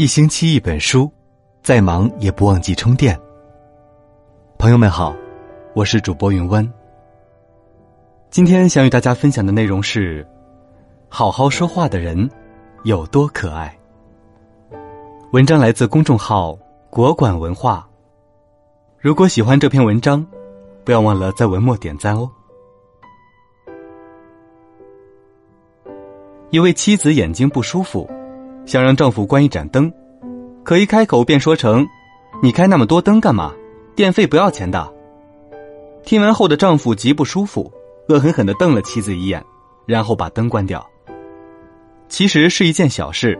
一星期一本书，再忙也不忘记充电。朋友们好，我是主播云湾。今天想与大家分享的内容是：好好说话的人有多可爱。文章来自公众号“国馆文化”。如果喜欢这篇文章，不要忘了在文末点赞哦。一位妻子眼睛不舒服。想让丈夫关一盏灯，可一开口便说成：“你开那么多灯干嘛？电费不要钱的。”听完后的丈夫极不舒服，恶狠狠的瞪了妻子一眼，然后把灯关掉。其实是一件小事，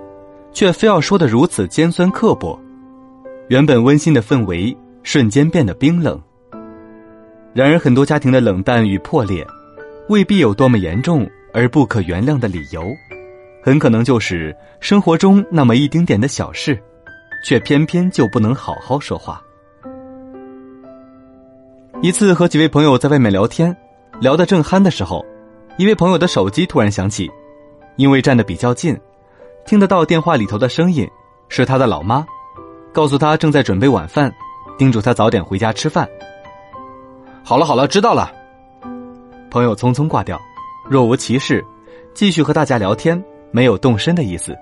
却非要说的如此尖酸刻薄，原本温馨的氛围瞬间变得冰冷。然而，很多家庭的冷淡与破裂，未必有多么严重而不可原谅的理由。很可能就是生活中那么一丁点的小事，却偏偏就不能好好说话。一次和几位朋友在外面聊天，聊得正酣的时候，一位朋友的手机突然响起，因为站得比较近，听得到电话里头的声音，是他的老妈，告诉他正在准备晚饭，叮嘱他早点回家吃饭。好了好了，知道了。朋友匆匆挂掉，若无其事，继续和大家聊天。没有动身的意思。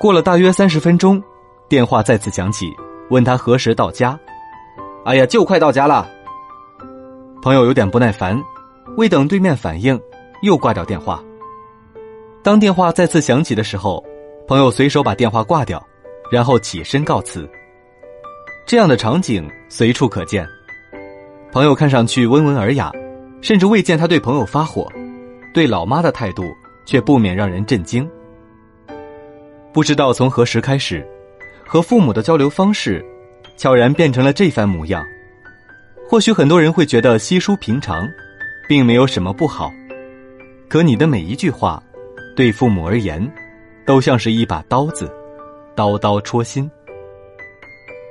过了大约三十分钟，电话再次响起，问他何时到家。哎呀，就快到家了。朋友有点不耐烦，未等对面反应，又挂掉电话。当电话再次响起的时候，朋友随手把电话挂掉，然后起身告辞。这样的场景随处可见。朋友看上去温文尔雅，甚至未见他对朋友发火，对老妈的态度。却不免让人震惊。不知道从何时开始，和父母的交流方式，悄然变成了这番模样。或许很多人会觉得稀疏平常，并没有什么不好。可你的每一句话，对父母而言，都像是一把刀子，刀刀戳心。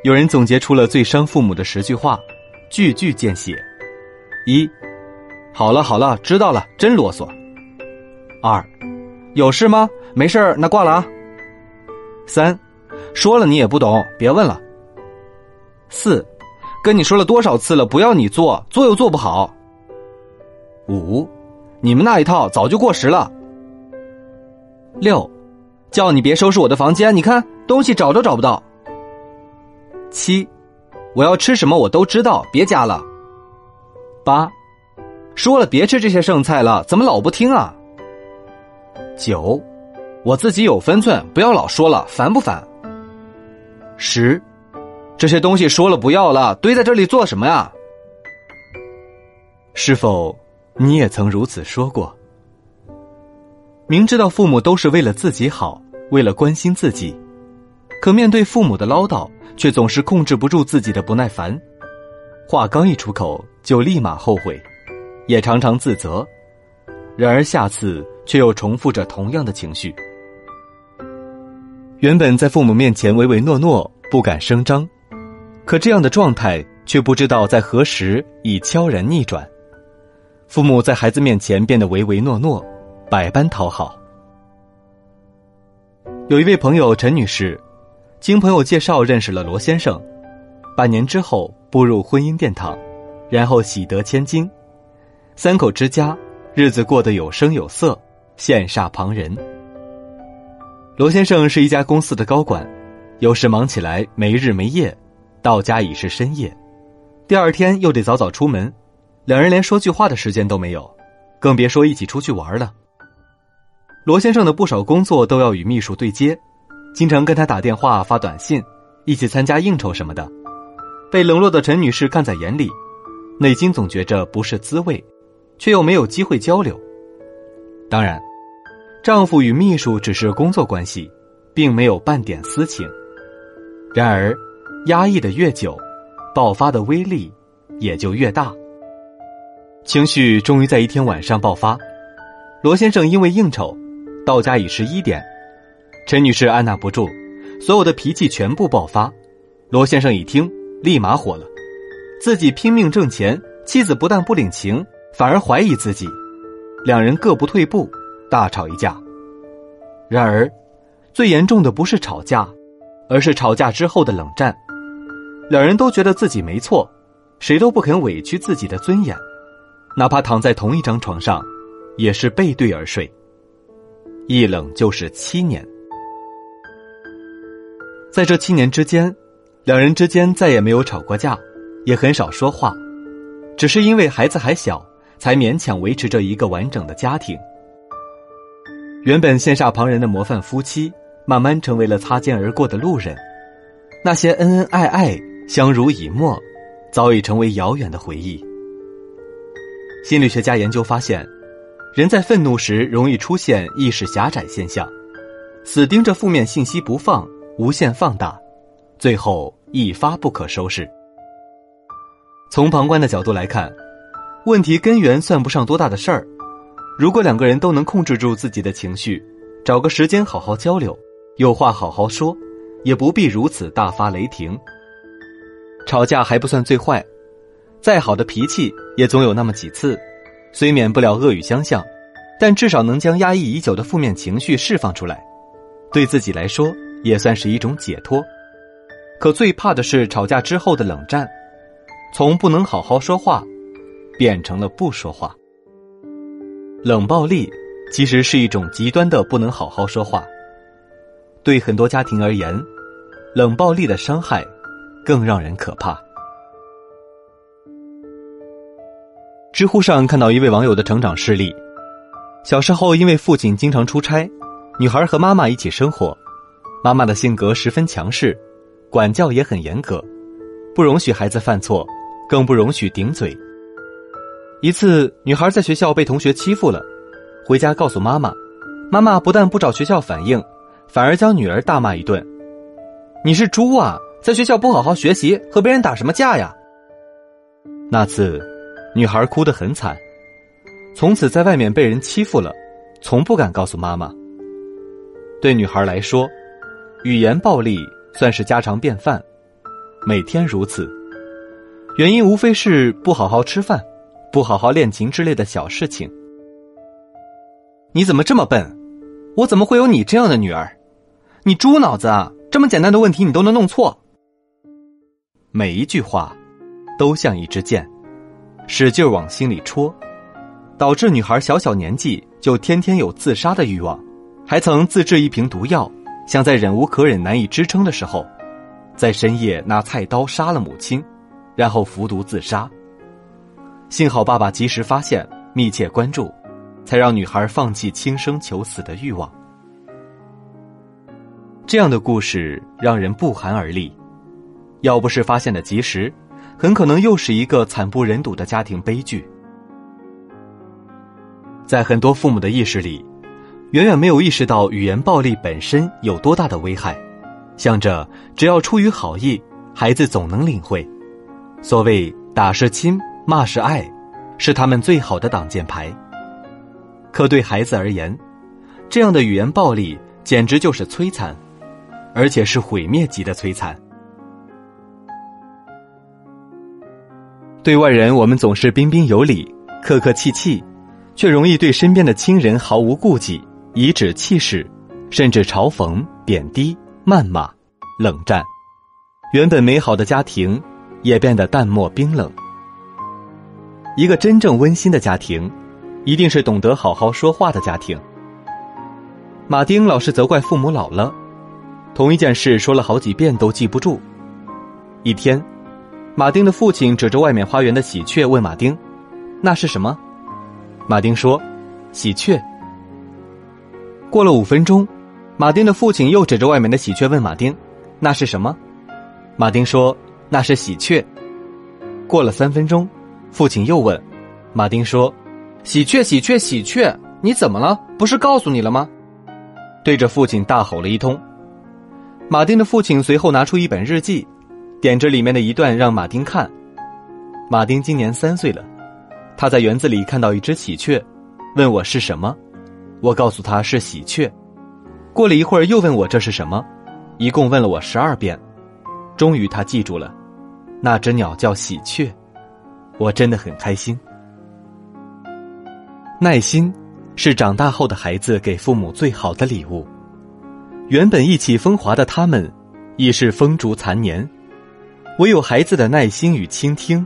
有人总结出了最伤父母的十句话，句句见血。一，好了好了，知道了，真啰嗦。二，有事吗？没事那挂了啊。三，说了你也不懂，别问了。四，跟你说了多少次了，不要你做，做又做不好。五，你们那一套早就过时了。六，叫你别收拾我的房间，你看东西找都找不到。七，我要吃什么我都知道，别加了。八，说了别吃这些剩菜了，怎么老不听啊？九，我自己有分寸，不要老说了，烦不烦？十，这些东西说了不要了，堆在这里做什么呀？是否你也曾如此说过？明知道父母都是为了自己好，为了关心自己，可面对父母的唠叨，却总是控制不住自己的不耐烦，话刚一出口就立马后悔，也常常自责。然而下次却又重复着同样的情绪。原本在父母面前唯唯诺诺，不敢声张，可这样的状态却不知道在何时已悄然逆转。父母在孩子面前变得唯唯诺诺，百般讨好。有一位朋友陈女士，经朋友介绍认识了罗先生，半年之后步入婚姻殿堂，然后喜得千金，三口之家。日子过得有声有色，羡煞旁人。罗先生是一家公司的高管，有时忙起来没日没夜，到家已是深夜，第二天又得早早出门，两人连说句话的时间都没有，更别说一起出去玩了。罗先生的不少工作都要与秘书对接，经常跟他打电话、发短信，一起参加应酬什么的，被冷落的陈女士看在眼里，内心总觉着不是滋味。却又没有机会交流。当然，丈夫与秘书只是工作关系，并没有半点私情。然而，压抑的越久，爆发的威力也就越大。情绪终于在一天晚上爆发。罗先生因为应酬，到家已十一点。陈女士按捺不住，所有的脾气全部爆发。罗先生一听，立马火了，自己拼命挣钱，妻子不但不领情。反而怀疑自己，两人各不退步，大吵一架。然而，最严重的不是吵架，而是吵架之后的冷战。两人都觉得自己没错，谁都不肯委屈自己的尊严，哪怕躺在同一张床上，也是背对而睡。一冷就是七年，在这七年之间，两人之间再也没有吵过架，也很少说话，只是因为孩子还小，才勉强维持着一个完整的家庭。原本羡煞旁人的模范夫妻，慢慢成为了擦肩而过的路人。那些恩恩爱爱、相濡以沫，早已成为遥远的回忆。心理学家研究发现。人在愤怒时容易出现意识狭窄现象，死盯着负面信息不放，无限放大，最后一发不可收拾。从旁观的角度来看，问题根源算不上多大的事儿。如果两个人都能控制住自己的情绪，找个时间好好交流，有话好好说，也不必如此大发雷霆。吵架还不算最坏，再好的脾气也总有那么几次。虽免不了恶语相向，但至少能将压抑已久的负面情绪释放出来，对自己来说也算是一种解脱。可最怕的是吵架之后的冷战，从不能好好说话，变成了不说话。冷暴力其实是一种极端的不能好好说话。对很多家庭而言，冷暴力的伤害更让人可怕。知乎上看到一位网友的成长事例：小时候，因为父亲经常出差，女孩和妈妈一起生活。妈妈的性格十分强势，管教也很严格，不容许孩子犯错，更不容许顶嘴。一次，女孩在学校被同学欺负了，回家告诉妈妈，妈妈不但不找学校反映，反而将女儿大骂一顿：“你是猪啊，在学校不好好学习，和别人打什么架呀？”那次。女孩哭得很惨，从此在外面被人欺负了，从不敢告诉妈妈。对女孩来说，语言暴力算是家常便饭，每天如此。原因无非是不好好吃饭，不好好练琴之类的小事情。你怎么这么笨？我怎么会有你这样的女儿？你猪脑子啊！这么简单的问题你都能弄错。每一句话，都像一支箭。使劲往心里戳，导致女孩小小年纪就天天有自杀的欲望，还曾自制一瓶毒药，想在忍无可忍、难以支撑的时候，在深夜拿菜刀杀了母亲，然后服毒自杀。幸好爸爸及时发现，密切关注，才让女孩放弃轻生求死的欲望。这样的故事让人不寒而栗，要不是发现的及时。很可能又是一个惨不忍睹的家庭悲剧。在很多父母的意识里，远远没有意识到语言暴力本身有多大的危害，想着只要出于好意，孩子总能领会。所谓“打是亲，骂是爱”，是他们最好的挡箭牌。可对孩子而言，这样的语言暴力简直就是摧残，而且是毁灭级的摧残。对外人，我们总是彬彬有礼、客客气气，却容易对身边的亲人毫无顾忌，颐指气使，甚至嘲讽、贬低、谩骂、冷战。原本美好的家庭，也变得淡漠冰冷。一个真正温馨的家庭，一定是懂得好好说话的家庭。马丁老是责怪父母老了，同一件事说了好几遍都记不住。一天。马丁的父亲指着外面花园的喜鹊问马丁：“那是什么？”马丁说：“喜鹊。”过了五分钟，马丁的父亲又指着外面的喜鹊问马丁：“那是什么？”马丁说：“那是喜鹊。”过了三分钟，父亲又问，马丁说：“喜鹊，喜鹊，喜鹊，你怎么了？不是告诉你了吗？”对着父亲大吼了一通。马丁的父亲随后拿出一本日记。点着里面的一段让马丁看。马丁今年三岁了，他在园子里看到一只喜鹊，问我是什么，我告诉他是喜鹊。过了一会儿又问我这是什么，一共问了我十二遍，终于他记住了，那只鸟叫喜鹊，我真的很开心。耐心，是长大后的孩子给父母最好的礼物。原本意气风华的他们，已是风烛残年。唯有孩子的耐心与倾听，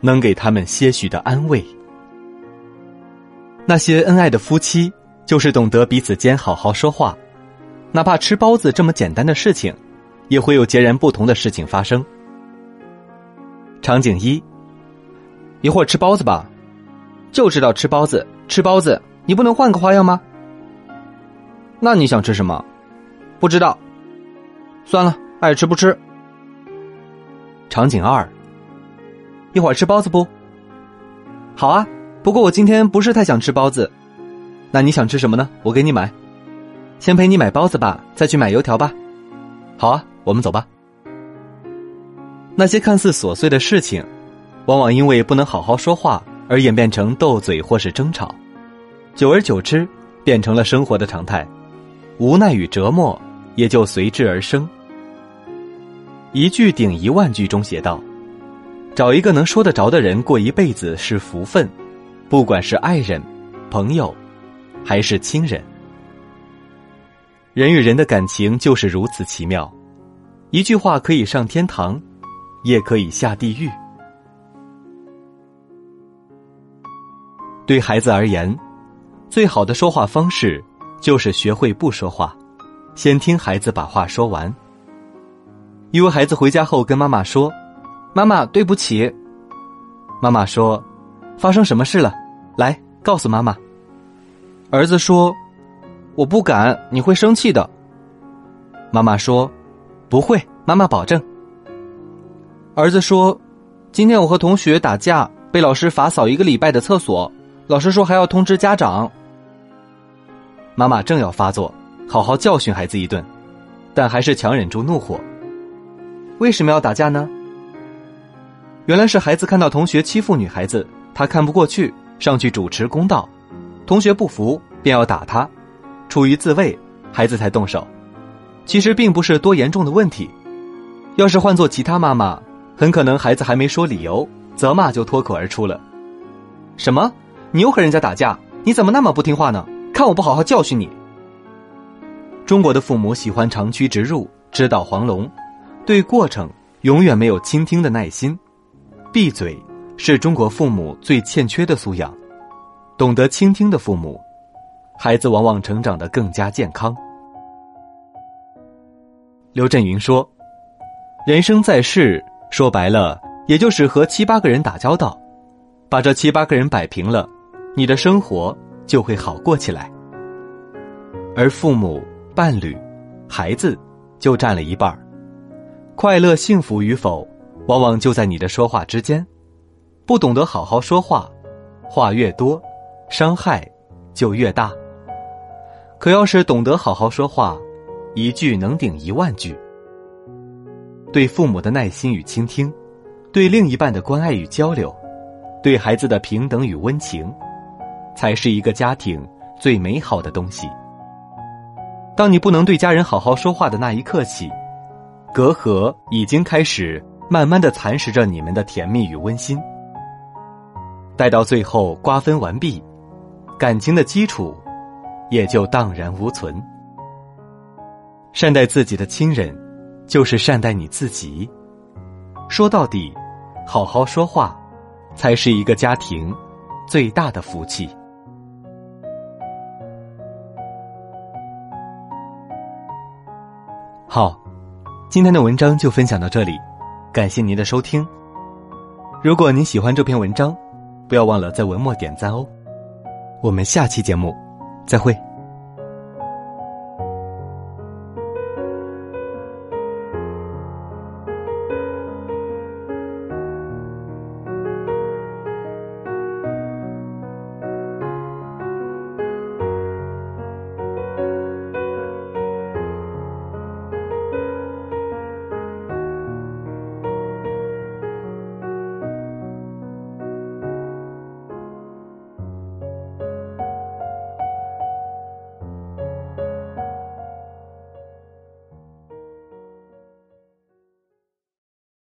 能给他们些许的安慰。那些恩爱的夫妻，就是懂得彼此间好好说话，哪怕吃包子这么简单的事情，也会有截然不同的事情发生。场景一：一会儿吃包子吧，就知道吃包子，吃包子，你不能换个花样吗？那你想吃什么？不知道。算了，爱吃不吃。场景二：一会儿吃包子不？好啊，不过我今天不是太想吃包子。那你想吃什么呢？我给你买。先陪你买包子吧，再去买油条吧。好啊，我们走吧。那些看似琐碎的事情，往往因为不能好好说话而演变成斗嘴或是争吵，久而久之变成了生活的常态，无奈与折磨也就随之而生。一句顶一万句中写道：“找一个能说得着的人过一辈子是福分，不管是爱人、朋友，还是亲人。人与人的感情就是如此奇妙，一句话可以上天堂，也可以下地狱。对孩子而言，最好的说话方式就是学会不说话，先听孩子把话说完。”一位孩子回家后跟妈妈说：“妈妈，对不起。”妈妈说：“发生什么事了？来告诉妈妈。”儿子说：“我不敢，你会生气的。”妈妈说：“不会，妈妈保证。”儿子说：“今天我和同学打架，被老师罚扫一个礼拜的厕所，老师说还要通知家长。”妈妈正要发作，好好教训孩子一顿，但还是强忍住怒火。为什么要打架呢？原来是孩子看到同学欺负女孩子，他看不过去，上去主持公道。同学不服，便要打他，出于自卫，孩子才动手。其实并不是多严重的问题。要是换做其他妈妈，很可能孩子还没说理由，责骂就脱口而出了：“什么？你又和人家打架？你怎么那么不听话呢？看我不好好教训你！”中国的父母喜欢长驱直入，直捣黄龙。对过程永远没有倾听的耐心，闭嘴是中国父母最欠缺的素养。懂得倾听的父母，孩子往往成长得更加健康。刘震云说：“人生在世，说白了，也就是和七八个人打交道，把这七八个人摆平了，你的生活就会好过起来。而父母、伴侣、孩子，就占了一半儿。”快乐幸福与否，往往就在你的说话之间。不懂得好好说话，话越多，伤害就越大。可要是懂得好好说话，一句能顶一万句。对父母的耐心与倾听，对另一半的关爱与交流，对孩子的平等与温情，才是一个家庭最美好的东西。当你不能对家人好好说话的那一刻起。隔阂已经开始慢慢的蚕食着你们的甜蜜与温馨，待到最后瓜分完毕，感情的基础也就荡然无存。善待自己的亲人，就是善待你自己。说到底，好好说话，才是一个家庭最大的福气。好。今天的文章就分享到这里，感谢您的收听。如果您喜欢这篇文章，不要忘了在文末点赞哦。我们下期节目再会。